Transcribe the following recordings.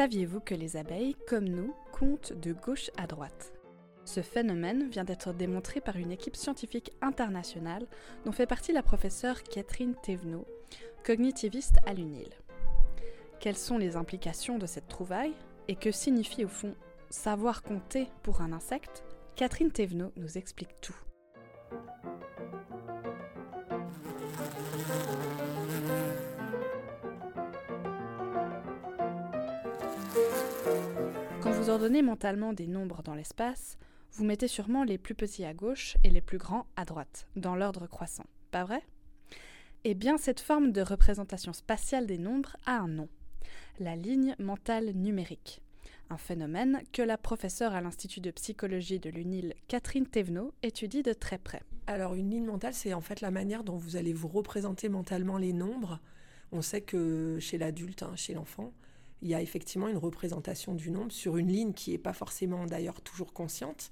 Saviez-vous que les abeilles, comme nous, comptent de gauche à droite? Ce phénomène vient d'être démontré par une équipe scientifique internationale dont fait partie la professeure Catherine Thévenot, cognitiviste à l'UNIL. Quelles sont les implications de cette trouvaille et que signifie au fond savoir compter pour un insecte? Catherine Thévenot nous explique tout. Vous ordonnez mentalement des nombres dans l'espace, vous mettez sûrement les plus petits à gauche et les plus grands à droite, dans l'ordre croissant, pas vrai? Eh bien, cette forme de représentation spatiale des nombres a un nom, la ligne mentale numérique, un phénomène que la professeure à l'Institut de psychologie de l'UNIL, Catherine Thévenot, étudie de très près. Alors, une ligne mentale, c'est en fait la manière dont vous allez vous représenter mentalement les nombres. On sait que chez l'adulte, hein, chez l'enfant, il y a effectivement une représentation du nombre sur une ligne qui n'est pas forcément d'ailleurs toujours consciente.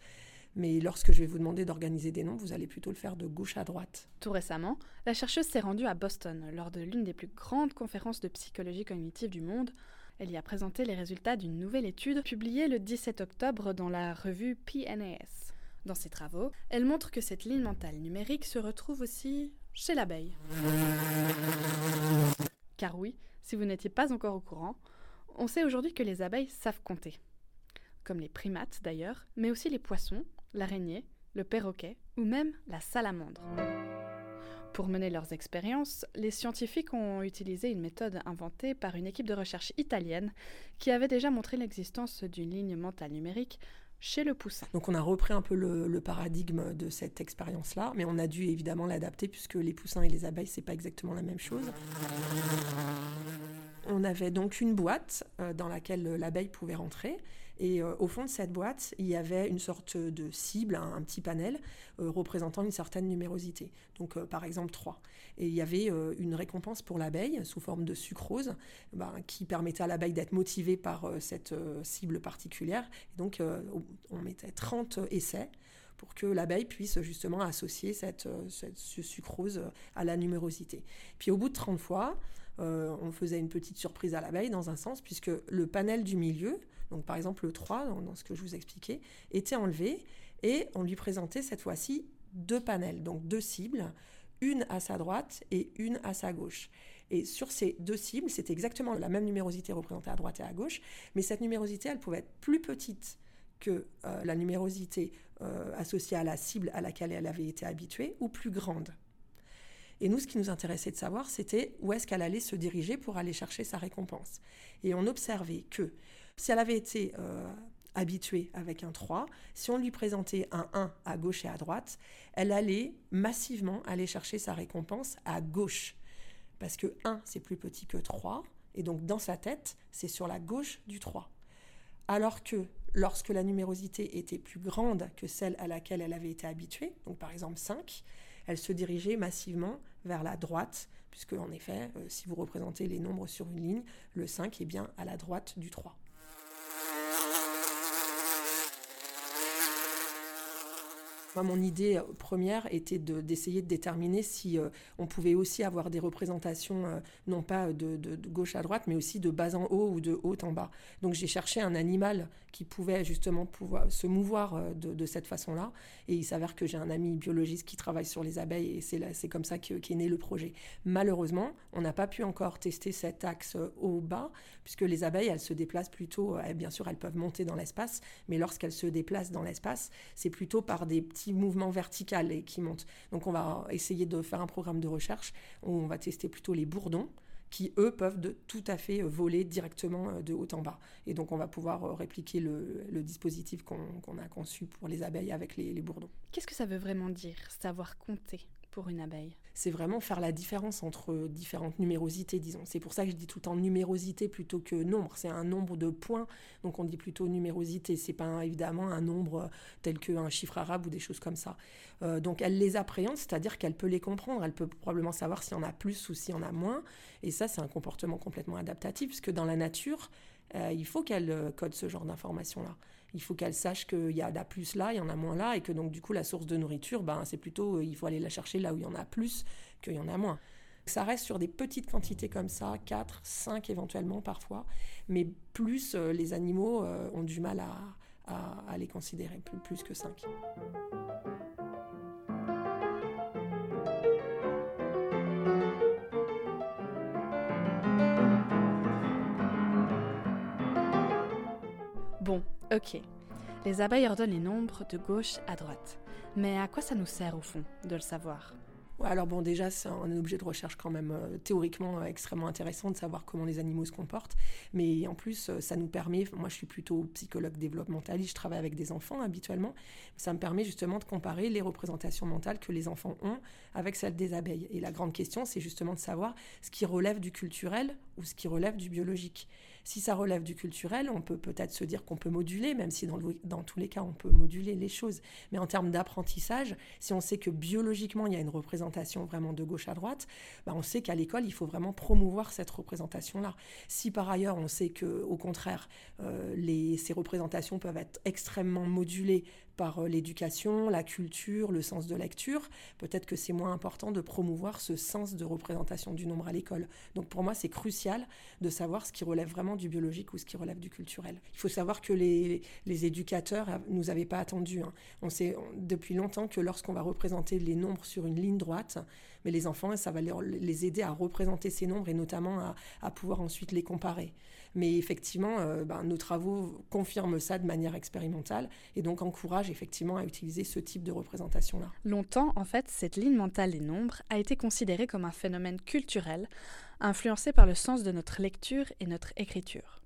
Mais lorsque je vais vous demander d'organiser des nombres, vous allez plutôt le faire de gauche à droite. Tout récemment, la chercheuse s'est rendue à Boston lors de l'une des plus grandes conférences de psychologie cognitive du monde. Elle y a présenté les résultats d'une nouvelle étude publiée le 17 octobre dans la revue PNAS. Dans ses travaux, elle montre que cette ligne mentale numérique se retrouve aussi chez l'abeille. Car oui, si vous n'étiez pas encore au courant, on sait aujourd'hui que les abeilles savent compter. Comme les primates d'ailleurs, mais aussi les poissons, l'araignée, le perroquet ou même la salamandre. Pour mener leurs expériences, les scientifiques ont utilisé une méthode inventée par une équipe de recherche italienne qui avait déjà montré l'existence d'une ligne mentale numérique chez le poussin. Donc on a repris un peu le, paradigme de cette expérience-là, mais on a dû évidemment l'adapter puisque les poussins et les abeilles, c'est pas exactement la même chose. On avait donc une boîte euh, dans laquelle l'abeille pouvait rentrer. Et euh, au fond de cette boîte, il y avait une sorte de cible, un, petit panel euh, représentant une certaine numérosité. Donc par exemple 3. Et il y avait une récompense pour l'abeille sous forme de sucrose ben, qui permettait à l'abeille d'être motivée par cette cible particulière. Et donc on mettait 30 essais pour que l'abeille puisse justement associer cette, ce sucrose à la numérosité. Puis au bout de 30 fois, euh, on faisait une petite surprise à l'abeille dans un sens, puisque le panel du milieu, donc par exemple le 3, dans, ce que je vous expliquais, était enlevé et on lui présentait cette fois-ci deux panels, donc deux cibles, une à sa droite et une à sa gauche. Et sur ces deux cibles, c'était exactement la même numérosité représentée à droite et à gauche, mais cette numérosité, elle pouvait être plus petite que euh, la numérosité euh, associée à la cible à laquelle elle avait été habituée, ou plus grande. Et nous, ce qui nous intéressait de savoir, c'était où est-ce qu'elle allait se diriger pour aller chercher sa récompense. Et on observait que si elle avait été euh, habituée avec un 3, si on lui présentait un 1 à gauche et à droite, elle allait massivement aller chercher sa récompense à gauche. Parce que 1, c'est plus petit que 3, et donc dans sa tête, c'est sur la gauche du 3. Alors que lorsque la numérosité était plus grande que celle à laquelle elle avait été habituée, donc par exemple 5, elle se dirigeait massivement vers la droite, puisque en effet, euh, si vous représentez les nombres sur une ligne, le 5 est bien à la droite du 3. Mon idée euh, première était d'essayer de, déterminer si euh, on pouvait aussi avoir des représentations, euh, non pas de, gauche à droite, mais aussi de bas en haut ou de haut en bas. Donc j'ai cherché un animal qui pouvait justement pouvoir se mouvoir de, cette façon-là. Et il s'avère que j'ai un ami biologiste qui travaille sur les abeilles et c'est comme ça qu'est né le projet. Malheureusement, on n'a pas pu encore tester cet axe haut-bas, puisque les abeilles, elles se déplacent plutôt, bien sûr, elles peuvent monter dans l'espace, mais lorsqu'elles se déplacent dans l'espace, c'est plutôt par des petits mouvement vertical et qui monte. Donc on va essayer de faire un programme de recherche où on va tester plutôt les bourdons qui, eux, peuvent de, tout à fait euh, voler directement euh, de haut en bas. Et donc, on va pouvoir euh, répliquer le, dispositif qu'on a conçu pour les abeilles avec les, les bourdons. Qu'est-ce que ça veut vraiment dire, savoir compter? Une abeille C'est vraiment faire la différence entre différentes numérosités, disons. C'est pour ça que je dis tout le temps numérosité plutôt que nombre. C'est un nombre de points, donc on dit plutôt numérosité. C'est pas évidemment un nombre tel qu'un chiffre arabe ou des choses comme ça. Euh, donc elle les appréhende, c'est-à-dire qu'elle peut les comprendre. Elle peut probablement savoir s'il y en a plus ou s'il y en a moins. Et ça, c'est un comportement complètement adaptatif, puisque dans la nature, euh, il faut qu'elle euh, code ce genre d'informations-là il faut qu'elle sache qu'il y en a plus là, il y en a moins là, et que donc du coup la source de nourriture, ben, c'est plutôt, euh, il faut aller la chercher là où il y en a plus qu'il y en a moins. Ça reste sur des petites quantités comme ça, 4, 5 éventuellement parfois, mais plus euh, les animaux euh, ont du mal à, les considérer, plus, plus que 5. Ok. Les abeilles ordonnent les nombres de gauche à droite. Mais à quoi ça nous sert au fond de le savoir? Alors bon, déjà, c'est un objet de recherche quand même euh, théoriquement euh, extrêmement intéressant de savoir comment les animaux se comportent. Mais en plus, euh, ça nous permet, moi je suis plutôt psychologue développementaliste, je travaille avec des enfants habituellement, ça me permet justement de comparer les représentations mentales que les enfants ont avec celles des abeilles. Et la grande question, c'est justement de savoir ce qui relève du culturel ou ce qui relève du biologique. Si ça relève du culturel, on peut peut-être se dire qu'on peut moduler, même si dans, tous les cas, on peut moduler les choses. Mais en termes d'apprentissage, si on sait que biologiquement, il y a une représentation vraiment de gauche à droite, bah on sait qu'à l'école, il faut vraiment promouvoir cette représentation-là. Si par ailleurs, on sait que, au contraire, euh, ces représentations peuvent être extrêmement modulées par euh, l'éducation, la culture, le sens de lecture, peut-être que c'est moins important de promouvoir ce sens de représentation du nombre à l'école. Donc pour moi, c'est crucial de savoir ce qui relève vraiment du biologique ou ce qui relève du culturel. Il faut savoir que les, les éducateurs nous avaient pas attendu. Hein. On sait depuis longtemps que lorsqu'on va représenter les nombres sur une ligne droite, mais les enfants, ça va les, aider à représenter ces nombres et notamment à, pouvoir ensuite les comparer. Mais effectivement, euh, ben, nos travaux confirment ça de manière expérimentale et donc encouragent effectivement à utiliser ce type de représentation-là. Longtemps, en fait, cette ligne mentale des nombres a été considérée comme un phénomène culturel, influencé par le sens de notre lecture et notre écriture.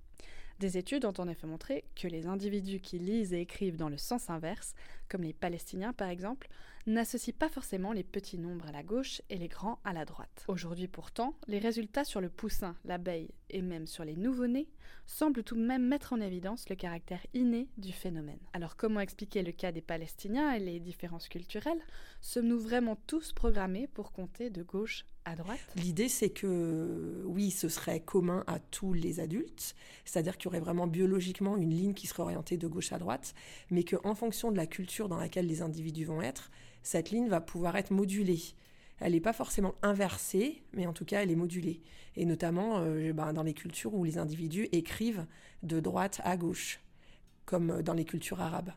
Des études ont en effet montré que les individus qui lisent et écrivent dans le sens inverse, comme les Palestiniens par exemple, n'associent pas forcément les petits nombres à la gauche et les grands à la droite. Aujourd'hui pourtant, les résultats sur le poussin, l'abeille et même sur les nouveau-nés semblent tout de même mettre en évidence le caractère inné du phénomène. Alors comment expliquer le cas des Palestiniens et les différences culturelles? Sommes-nous vraiment tous programmés pour compter de gauche à droite? L'idée c'est que oui, ce serait commun à tous les adultes, c'est-à-dire qu'il y aurait vraiment biologiquement une ligne qui serait orientée de gauche à droite, mais qu'en fonction de la culture dans laquelle les individus vont être, cette ligne va pouvoir être modulée. Elle n'est pas forcément inversée, mais en tout cas, elle est modulée. Et notamment euh, ben, dans les cultures où les individus écrivent de droite à gauche, comme dans les cultures arabes.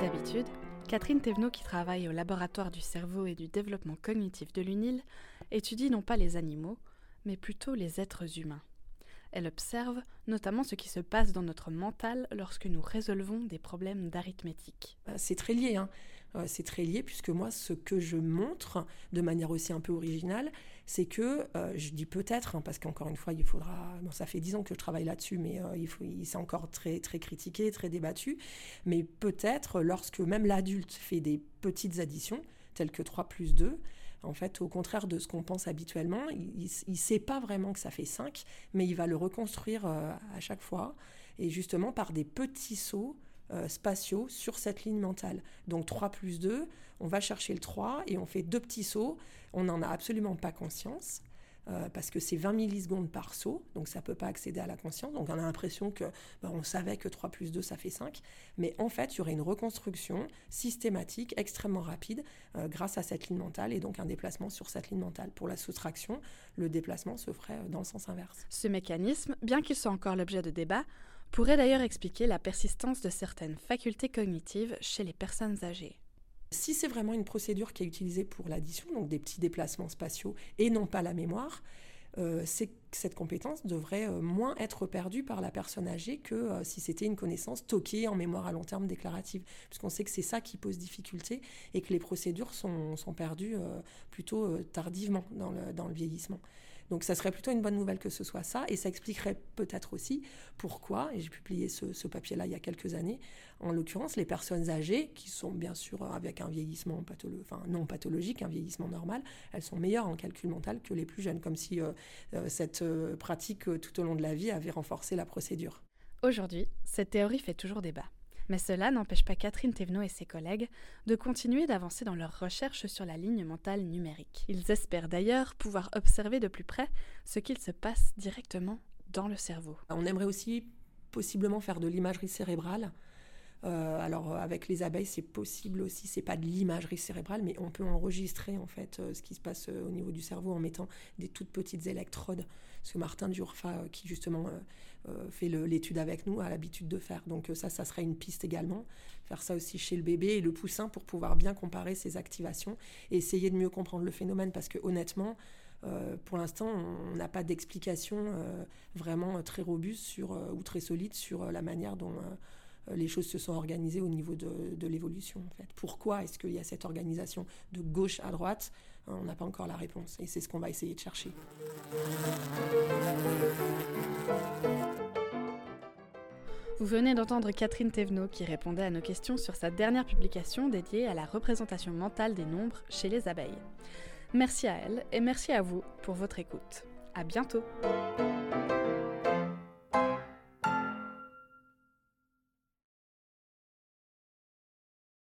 D'habitude, Catherine Thévenot, qui travaille au laboratoire du cerveau et du développement cognitif de l'UNIL, étudie non pas les animaux, mais plutôt les êtres humains. Elle observe notamment ce qui se passe dans notre mental lorsque nous résolvons des problèmes d'arithmétique. Bah, c'est très lié, hein. euh, c'est très lié puisque moi, ce que je montre de manière aussi un peu originale, c'est que, euh, je dis peut-être, hein, parce qu'encore une fois, il faudra, ça fait dix ans que je travaille là-dessus, mais euh, il faut, encore très, très critiqué, très débattu, mais peut-être lorsque même l'adulte fait des petites additions, telles que 3 plus 2, en fait, au contraire de ce qu'on pense habituellement, il ne sait pas vraiment que ça fait 5, mais il va le reconstruire euh, à chaque fois, et justement par des petits sauts euh, spatiaux sur cette ligne mentale. Donc 3 plus 2, on va chercher le 3 et on fait deux petits sauts, on n'en a absolument pas conscience. Euh, parce que c'est 20 millisecondes par saut, donc ça ne peut pas accéder à la conscience. Donc on a l'impression que ben, on savait que 3 plus 2, ça fait 5. Mais en fait, il y aurait une reconstruction systématique, extrêmement rapide, euh, grâce à cette ligne mentale, et donc un déplacement sur cette ligne mentale. Pour la soustraction, le déplacement se ferait euh, dans le sens inverse. Ce mécanisme, bien qu'il soit encore l'objet de débat, pourrait d'ailleurs expliquer la persistance de certaines facultés cognitives chez les personnes âgées. Si c'est vraiment une procédure qui est utilisée pour l'addition, donc des petits déplacements spatiaux et non pas la mémoire, euh, cette compétence devrait euh, moins être perdue par la personne âgée que euh, si c'était une connaissance stockée en mémoire à long terme déclarative. Puisqu'on sait que c'est ça qui pose difficulté et que les procédures sont, perdues plutôt tardivement dans le vieillissement. Donc ça serait plutôt une bonne nouvelle que ce soit ça, et ça expliquerait peut-être aussi pourquoi, et j'ai publié ce, papier-là il y a quelques années, en l'occurrence les personnes âgées, qui sont bien sûr avec un vieillissement non pathologique, un vieillissement normal, elles sont meilleures en calcul mental que les plus jeunes, comme si euh, euh, cette euh, pratique tout au long de la vie avait renforcé la procédure. Aujourd'hui, cette théorie fait toujours débat. Mais cela n'empêche pas Catherine Thévenot et ses collègues de continuer d'avancer dans leurs recherches sur la ligne mentale numérique. Ils espèrent d'ailleurs pouvoir observer de plus près ce qu'il se passe directement dans le cerveau. On aimerait aussi possiblement faire de l'imagerie cérébrale alors avec les abeilles, c'est possible aussi. C'est pas de l'imagerie cérébrale, mais on peut enregistrer en fait ce qui se passe au niveau du cerveau en mettant des toutes petites électrodes. Ce que Martin Durfa, qui justement fait l'étude avec nous, a l'habitude de faire. Donc ça, ça serait une piste également. Faire ça aussi chez le bébé et le poussin pour pouvoir bien comparer ces activations et essayer de mieux comprendre le phénomène parce que honnêtement, euh, pour l'instant, on n'a pas d'explication euh, vraiment très robuste euh, ou très solide sur la manière dont les choses se sont organisées au niveau de, l'évolution. En fait. Pourquoi est-ce qu'il y a cette organisation de gauche à droite? On n'a pas encore la réponse et c'est ce qu'on va essayer de chercher. Vous venez d'entendre Catherine Thévenot qui répondait à nos questions sur sa dernière publication dédiée à la représentation mentale des nombres chez les abeilles. Merci à elle et merci à vous pour votre écoute. À bientôt!